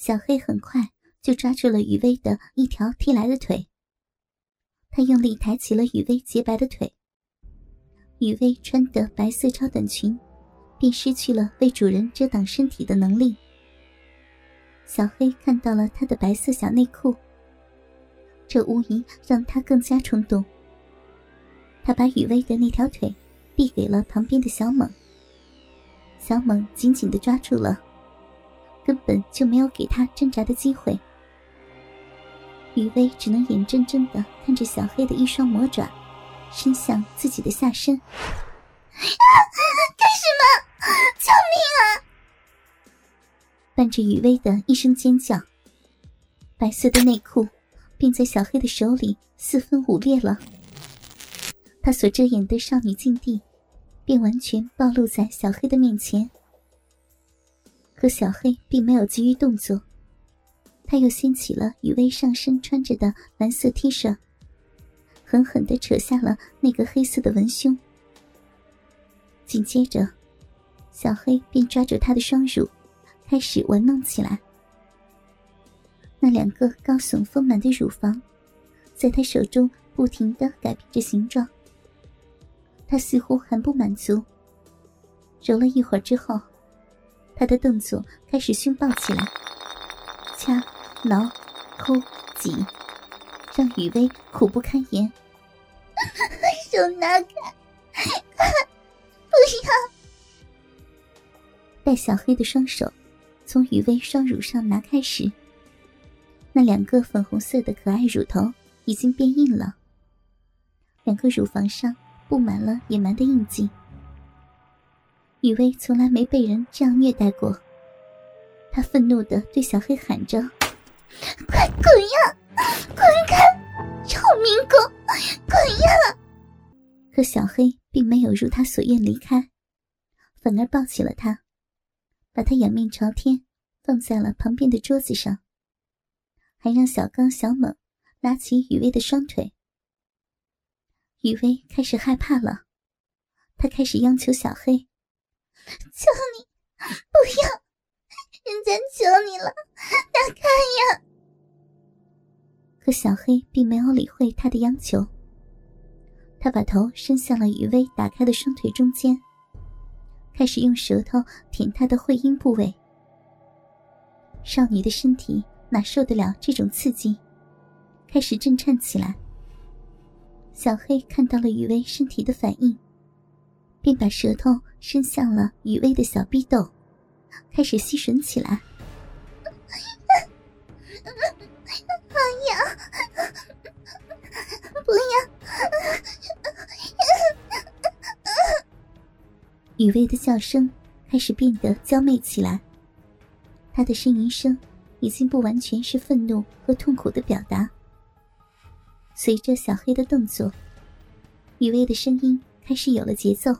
小黑很快就抓住了雨薇的一条踢来的腿，他用力抬起了雨薇洁白的腿。雨薇穿的白色超短裙，便失去了为主人遮挡身体的能力。小黑看到了她的白色小内裤，这无疑让他更加冲动。他把雨薇的那条腿递给了旁边的小猛，小猛紧紧的抓住了。根本就没有给他挣扎的机会，雨薇只能眼睁睁的看着小黑的一双魔爪伸向自己的下身。干什么？救命啊！伴着雨薇的一声尖叫，白色的内裤便在小黑的手里四分五裂了，他所遮掩的少女禁地便完全暴露在小黑的面前。可小黑并没有急于动作，他又掀起了雨薇上身穿着的蓝色 T 恤，狠狠地扯下了那个黑色的文胸。紧接着，小黑便抓住她的双乳，开始玩弄起来。那两个高耸丰满的乳房，在他手中不停地改变着形状。他似乎还不满足，揉了一会儿之后。他的动作开始凶暴起来，掐、挠、抠、挤，让雨薇苦不堪言。手拿开，不要！待小黑的双手从雨薇双乳上拿开时，那两个粉红色的可爱乳头已经变硬了，两个乳房上布满了野蛮的印记。雨薇从来没被人这样虐待过，她愤怒的对小黑喊着：“快滚呀，滚开！臭民工，滚呀！”可小黑并没有如他所愿离开，反而抱起了他，把他仰面朝天放在了旁边的桌子上，还让小刚、小猛拉起雨薇的双腿。雨薇开始害怕了，她开始央求小黑。求你，不要！人家求你了，打开呀！可小黑并没有理会他的央求，他把头伸向了雨薇打开的双腿中间，开始用舌头舔她的会阴部位。少女的身体哪受得了这种刺激，开始震颤起来。小黑看到了雨薇身体的反应。便把舌头伸向了雨薇的小逼斗，开始吸吮起来。雨薇的叫声开始变得娇媚起来，她的呻吟声已经不完全是愤怒和痛苦的表达。随着小黑的动作，雨薇的声音开始有了节奏。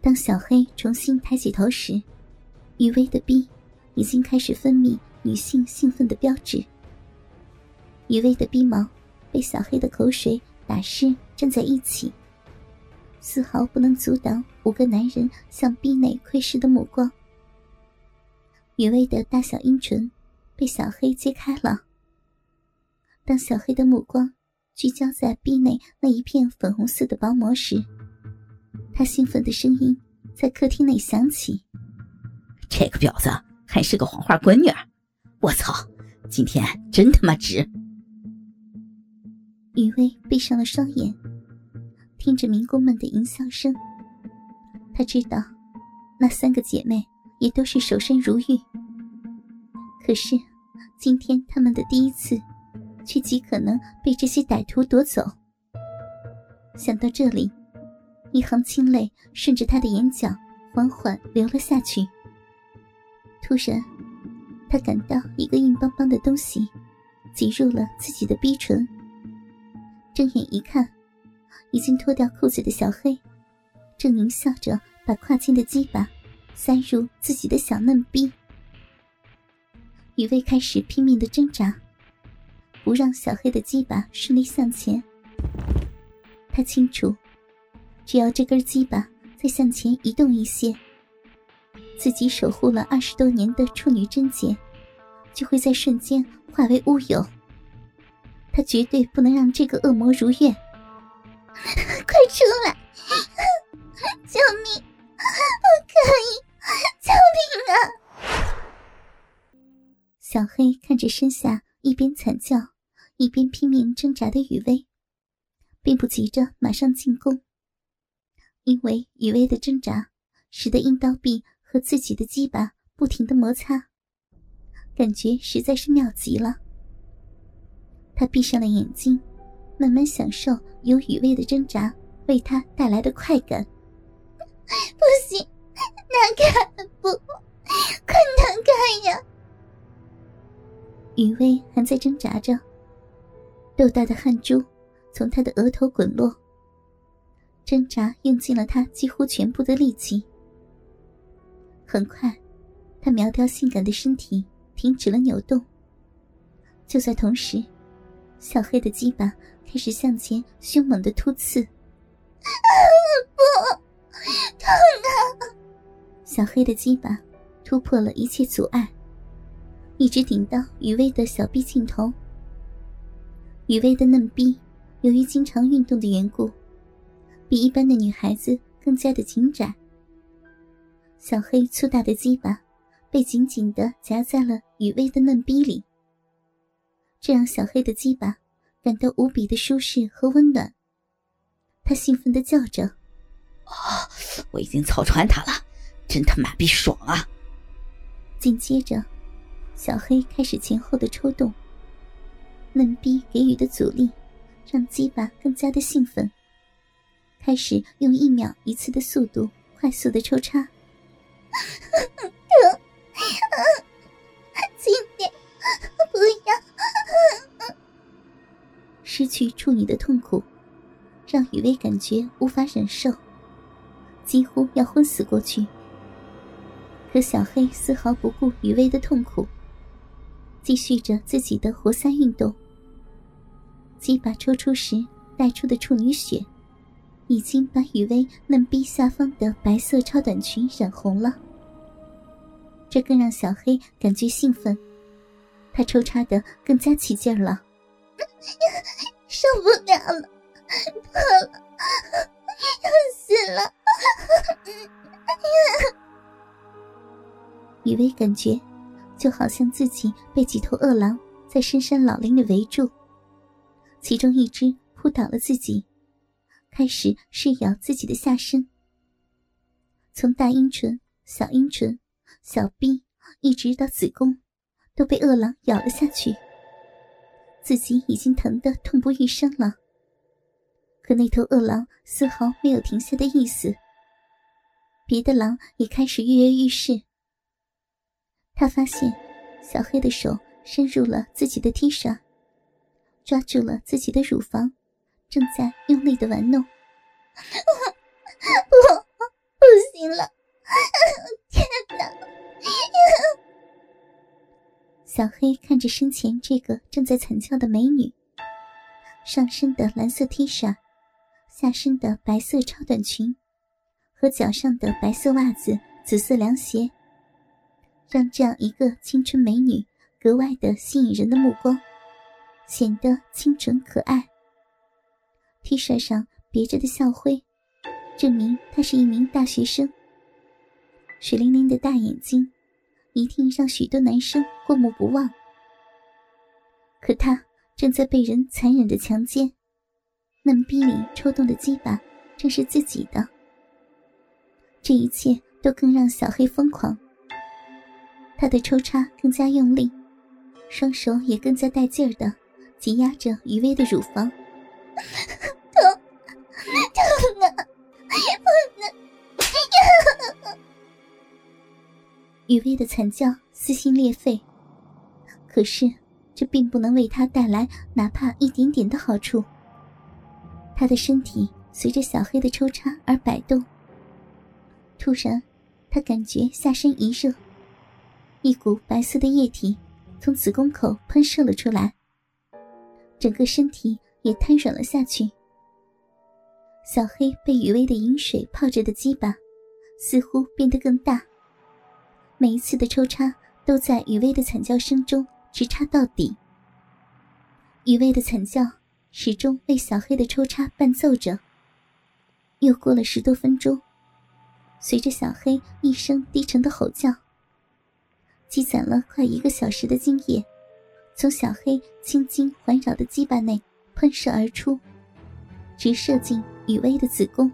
当小黑重新抬起头时，余威的逼已经开始分泌女性兴奋的标志。余威的逼毛被小黑的口水打湿，站在一起，丝毫不能阻挡五个男人向逼内窥视的目光。余威的大小阴唇。被小黑揭开了。当小黑的目光聚焦在壁内那一片粉红色的薄膜时，他兴奋的声音在客厅内响起：“这个婊子还是个黄花闺女！我操，今天真他妈值！”雨薇闭上了双眼，听着民工们的淫笑声，她知道那三个姐妹也都是守身如玉。可是。今天他们的第一次，却极可能被这些歹徒夺走。想到这里，一行清泪顺着他的眼角缓缓流了下去。突然，他感到一个硬邦邦的东西挤入了自己的逼唇。睁眼一看，已经脱掉裤子的小黑，正狞笑着把跨间的鸡巴塞入自己的小嫩逼。雨薇开始拼命的挣扎，不让小黑的鸡巴顺利向前。他清楚，只要这根鸡巴再向前移动一些，自己守护了二十多年的处女贞洁，就会在瞬间化为乌有。他绝对不能让这个恶魔如愿！快出来！救命！黑看着身下一边惨叫，一边拼命挣扎的雨薇，并不急着马上进攻，因为雨薇的挣扎使得阴刀臂和自己的鸡巴不停的摩擦，感觉实在是妙极了。他闭上了眼睛，慢慢享受有雨薇的挣扎为他带来的快感。不行，难看不，快难看呀！雨薇还在挣扎着，豆大的汗珠从他的额头滚落。挣扎用尽了他几乎全部的力气。很快，他苗条性感的身体停止了扭动。就在同时。小黑的鸡巴开始向前凶猛的突刺，不，痛啊！小黑的鸡巴突破了一切阻碍，一直顶到雨薇的小臂尽头。雨薇的嫩逼由于经常运动的缘故，比一般的女孩子更加的紧窄。小黑粗大的鸡巴被紧紧的夹在了雨薇的嫩逼里。这让小黑的鸡巴感到无比的舒适和温暖，他兴奋的叫着：“啊，我已经操穿他了，真他妈逼爽啊！”紧接着，小黑开始前后的抽动，嫩逼给予的阻力让鸡巴更加的兴奋，开始用一秒一次的速度快速的抽插。轻点，不要。失去处女的痛苦，让雨薇感觉无法忍受，几乎要昏死过去。可小黑丝毫不顾雨薇的痛苦，继续着自己的活塞运动。鸡巴抽出时带出的处女血，已经把雨薇嫩逼下方的白色超短裙染红了。这更让小黑感觉兴奋。他抽插的更加起劲了，受不了了，破了，要死了！雨薇感觉就好像自己被几头饿狼在深山老林里围住，其中一只扑倒了自己，开始噬咬自己的下身，从大阴唇、小阴唇、小臂一直到子宫。都被饿狼咬了下去，自己已经疼得痛不欲生了。可那头饿狼丝毫没有停下的意思，别的狼也开始跃跃欲试。他发现小黑的手伸入了自己的 T 恤，抓住了自己的乳房，正在用力的玩弄。不，不行了！天哪！小黑看着身前这个正在惨叫的美女，上身的蓝色 T 恤，下身的白色超短裙，和脚上的白色袜子、紫色凉鞋，让这样一个青春美女格外的吸引人的目光，显得清纯可爱。T 恤上别着的校徽，证明她是一名大学生。水灵灵的大眼睛。一定让许多男生过目不忘。可他正在被人残忍的强奸，嫩逼里抽动的鸡巴正是自己的。这一切都更让小黑疯狂。他的抽插更加用力，双手也更加带劲儿的挤压着余威的乳房。疼，疼啊！不能。雨薇的惨叫撕心裂肺，可是这并不能为他带来哪怕一点点的好处。他的身体随着小黑的抽插而摆动。突然，他感觉下身一热，一股白色的液体从子宫口喷射了出来，整个身体也瘫软了下去。小黑被雨薇的饮水泡着的鸡巴，似乎变得更大。每一次的抽插都在雨薇的惨叫声中直插到底。雨薇的惨叫始终为小黑的抽插伴奏着。又过了十多分钟，随着小黑一声低沉的吼叫，积攒了快一个小时的精液，从小黑青筋环绕的鸡巴内喷射而出，直射进雨薇的子宫。